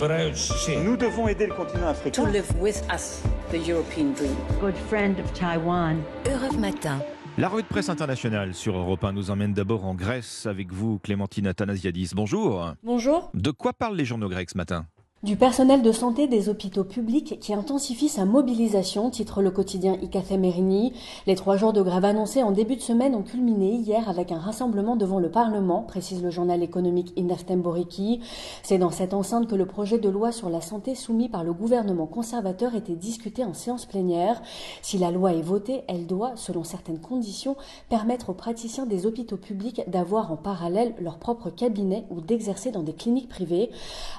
Nous devons aider le continent africain. To live with us, the European dream. Good friend of Taiwan. Europe Matin. La revue de presse internationale sur Europe 1 nous emmène d'abord en Grèce avec vous, Clémentine Athanasiadis. Bonjour. Bonjour. De quoi parlent les journaux grecs ce matin? Du personnel de santé des hôpitaux publics qui intensifie sa mobilisation, titre le quotidien Ikathemerini. Les trois jours de grève annoncés en début de semaine ont culminé hier avec un rassemblement devant le Parlement, précise le journal économique Indaftemboriki. C'est dans cette enceinte que le projet de loi sur la santé soumis par le gouvernement conservateur était discuté en séance plénière. Si la loi est votée, elle doit, selon certaines conditions, permettre aux praticiens des hôpitaux publics d'avoir en parallèle leur propre cabinet ou d'exercer dans des cliniques privées.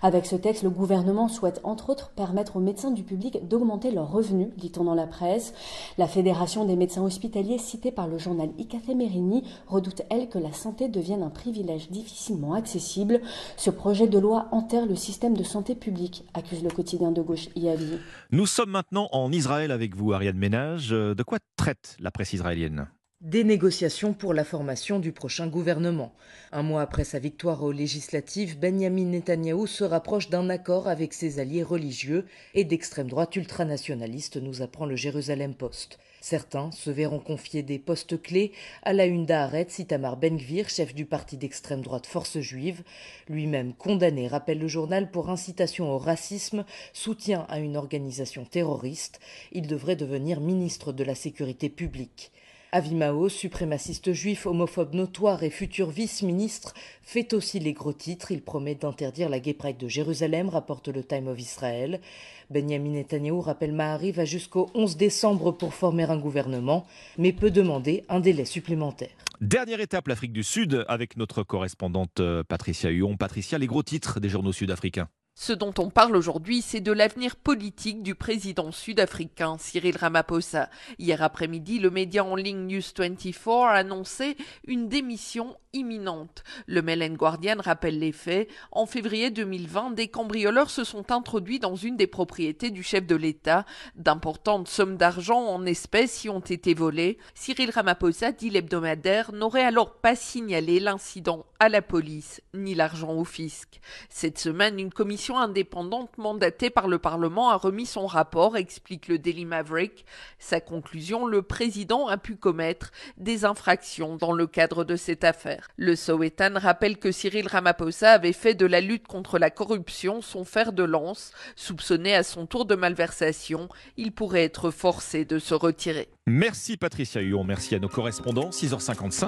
Avec ce texte, le gouvernement gouvernement souhaite entre autres permettre aux médecins du public d'augmenter leurs revenus, dit-on dans la presse. La Fédération des médecins hospitaliers, citée par le journal Merini, redoute, elle, que la santé devienne un privilège difficilement accessible. Ce projet de loi enterre le système de santé publique, accuse le quotidien de gauche IAVI. Nous sommes maintenant en Israël avec vous, Ariane Ménage. De quoi traite la presse israélienne? Des négociations pour la formation du prochain gouvernement. Un mois après sa victoire aux législatives, Benjamin Netanyahou se rapproche d'un accord avec ses alliés religieux et d'extrême droite ultranationaliste, nous apprend le Jérusalem Post. Certains se verront confier des postes clés à la une d'Aaretz Itamar Ben-Gvir, chef du parti d'extrême droite Force juive, lui-même condamné, rappelle le journal, pour incitation au racisme, soutien à une organisation terroriste. Il devrait devenir ministre de la Sécurité publique. Avimao, suprémaciste juif, homophobe notoire et futur vice-ministre, fait aussi les gros titres. Il promet d'interdire la Gay de Jérusalem, rapporte le Time of Israel. Benjamin Netanyahu rappelle Mahari va jusqu'au 11 décembre pour former un gouvernement, mais peut demander un délai supplémentaire. Dernière étape, l'Afrique du Sud, avec notre correspondante euh, Patricia Huon. Patricia, les gros titres des journaux sud-africains. Ce dont on parle aujourd'hui, c'est de l'avenir politique du président sud-africain Cyril Ramaphosa. Hier après-midi, le média en ligne News 24 a annoncé une démission imminente. Le Mail Guardian rappelle les faits. En février 2020, des cambrioleurs se sont introduits dans une des propriétés du chef de l'État. D'importantes sommes d'argent en espèces y ont été volées. Cyril Ramaphosa, dit l'hebdomadaire, n'aurait alors pas signalé l'incident à la police ni l'argent au fisc. Cette semaine, une indépendante mandatée par le Parlement a remis son rapport, explique le Daily Maverick. Sa conclusion, le président a pu commettre des infractions dans le cadre de cette affaire. Le Sowetan rappelle que Cyril Ramaphosa avait fait de la lutte contre la corruption son fer de lance. Soupçonné à son tour de malversation, il pourrait être forcé de se retirer. Merci Patricia Huon, merci à nos correspondants. 6h55.